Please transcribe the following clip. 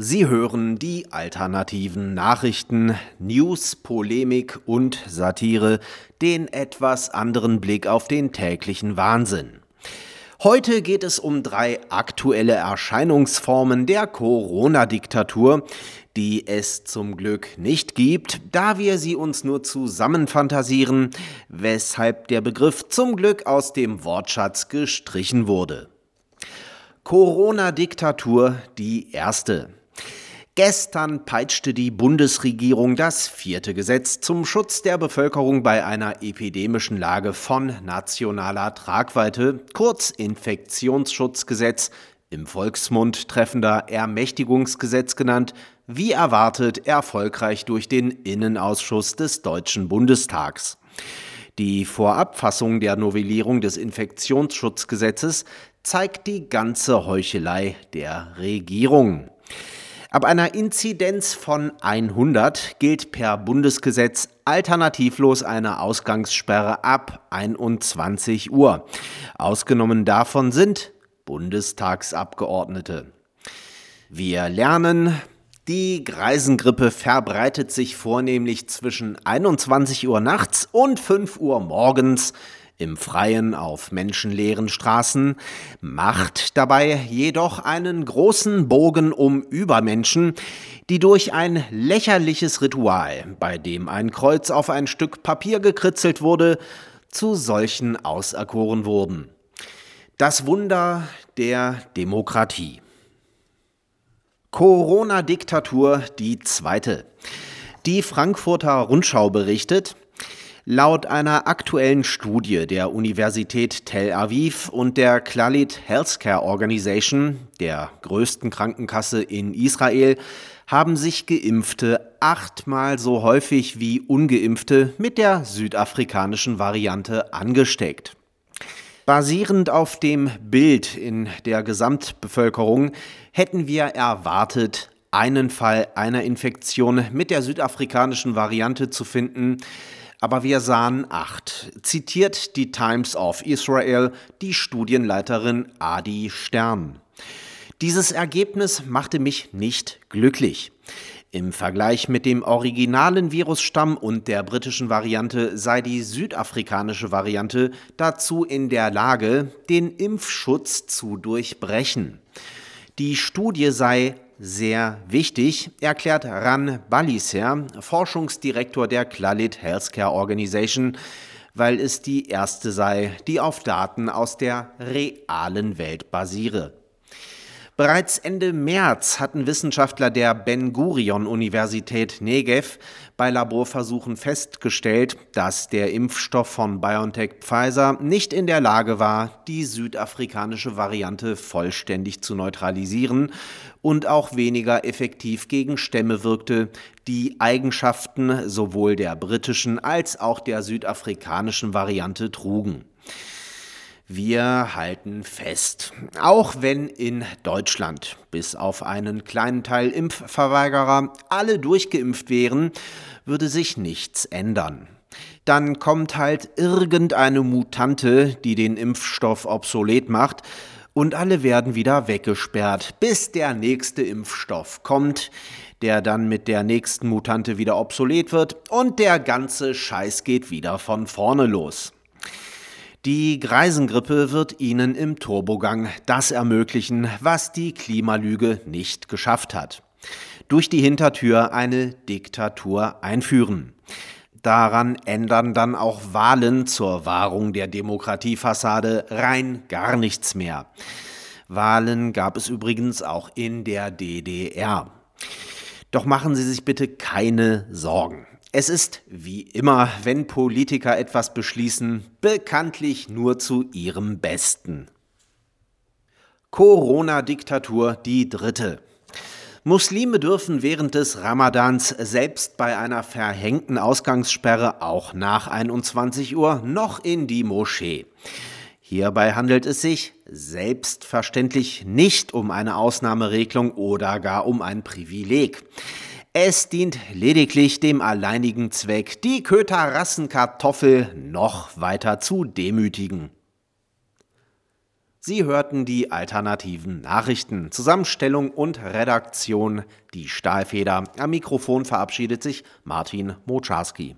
Sie hören die alternativen Nachrichten, News, Polemik und Satire, den etwas anderen Blick auf den täglichen Wahnsinn. Heute geht es um drei aktuelle Erscheinungsformen der Corona-Diktatur, die es zum Glück nicht gibt, da wir sie uns nur zusammenfantasieren, weshalb der Begriff zum Glück aus dem Wortschatz gestrichen wurde. Corona-Diktatur die erste. Gestern peitschte die Bundesregierung das vierte Gesetz zum Schutz der Bevölkerung bei einer epidemischen Lage von nationaler Tragweite, kurz Infektionsschutzgesetz, im Volksmund treffender Ermächtigungsgesetz genannt, wie erwartet erfolgreich durch den Innenausschuss des Deutschen Bundestags. Die Vorabfassung der Novellierung des Infektionsschutzgesetzes zeigt die ganze Heuchelei der Regierung. Ab einer Inzidenz von 100 gilt per Bundesgesetz alternativlos eine Ausgangssperre ab 21 Uhr. Ausgenommen davon sind Bundestagsabgeordnete. Wir lernen, die Greisengrippe verbreitet sich vornehmlich zwischen 21 Uhr nachts und 5 Uhr morgens im Freien auf menschenleeren Straßen, macht dabei jedoch einen großen Bogen um Übermenschen, die durch ein lächerliches Ritual, bei dem ein Kreuz auf ein Stück Papier gekritzelt wurde, zu solchen auserkoren wurden. Das Wunder der Demokratie. Corona-Diktatur die zweite. Die Frankfurter Rundschau berichtet, Laut einer aktuellen Studie der Universität Tel Aviv und der Clalit Healthcare Organization, der größten Krankenkasse in Israel, haben sich Geimpfte achtmal so häufig wie ungeimpfte mit der südafrikanischen Variante angesteckt. Basierend auf dem Bild in der Gesamtbevölkerung hätten wir erwartet, einen Fall einer Infektion mit der südafrikanischen Variante zu finden, aber wir sahen acht, zitiert die Times of Israel die Studienleiterin Adi Stern. Dieses Ergebnis machte mich nicht glücklich. Im Vergleich mit dem originalen Virusstamm und der britischen Variante sei die südafrikanische Variante dazu in der Lage, den Impfschutz zu durchbrechen. Die Studie sei sehr wichtig, erklärt Ran Baliser, Forschungsdirektor der Clalit Healthcare Organization, weil es die erste sei, die auf Daten aus der realen Welt basiere. Bereits Ende März hatten Wissenschaftler der Ben Gurion Universität Negev bei Laborversuchen festgestellt, dass der Impfstoff von BioNTech Pfizer nicht in der Lage war, die südafrikanische Variante vollständig zu neutralisieren und auch weniger effektiv gegen Stämme wirkte, die Eigenschaften sowohl der britischen als auch der südafrikanischen Variante trugen. Wir halten fest, auch wenn in Deutschland bis auf einen kleinen Teil Impfverweigerer alle durchgeimpft wären, würde sich nichts ändern. Dann kommt halt irgendeine Mutante, die den Impfstoff obsolet macht, und alle werden wieder weggesperrt, bis der nächste Impfstoff kommt, der dann mit der nächsten Mutante wieder obsolet wird und der ganze Scheiß geht wieder von vorne los. Die Greisengrippe wird ihnen im Turbogang das ermöglichen, was die Klimalüge nicht geschafft hat. Durch die Hintertür eine Diktatur einführen. Daran ändern dann auch Wahlen zur Wahrung der Demokratiefassade rein gar nichts mehr. Wahlen gab es übrigens auch in der DDR. Doch machen Sie sich bitte keine Sorgen. Es ist, wie immer, wenn Politiker etwas beschließen, bekanntlich nur zu ihrem Besten. Corona-Diktatur die dritte. Muslime dürfen während des Ramadans selbst bei einer verhängten Ausgangssperre auch nach 21 Uhr noch in die Moschee. Hierbei handelt es sich selbstverständlich nicht um eine Ausnahmeregelung oder gar um ein Privileg. Es dient lediglich dem alleinigen Zweck, die Köter-Rassenkartoffel noch weiter zu demütigen. Sie hörten die alternativen Nachrichten. Zusammenstellung und Redaktion die Stahlfeder. Am Mikrofon verabschiedet sich Martin Moczarski.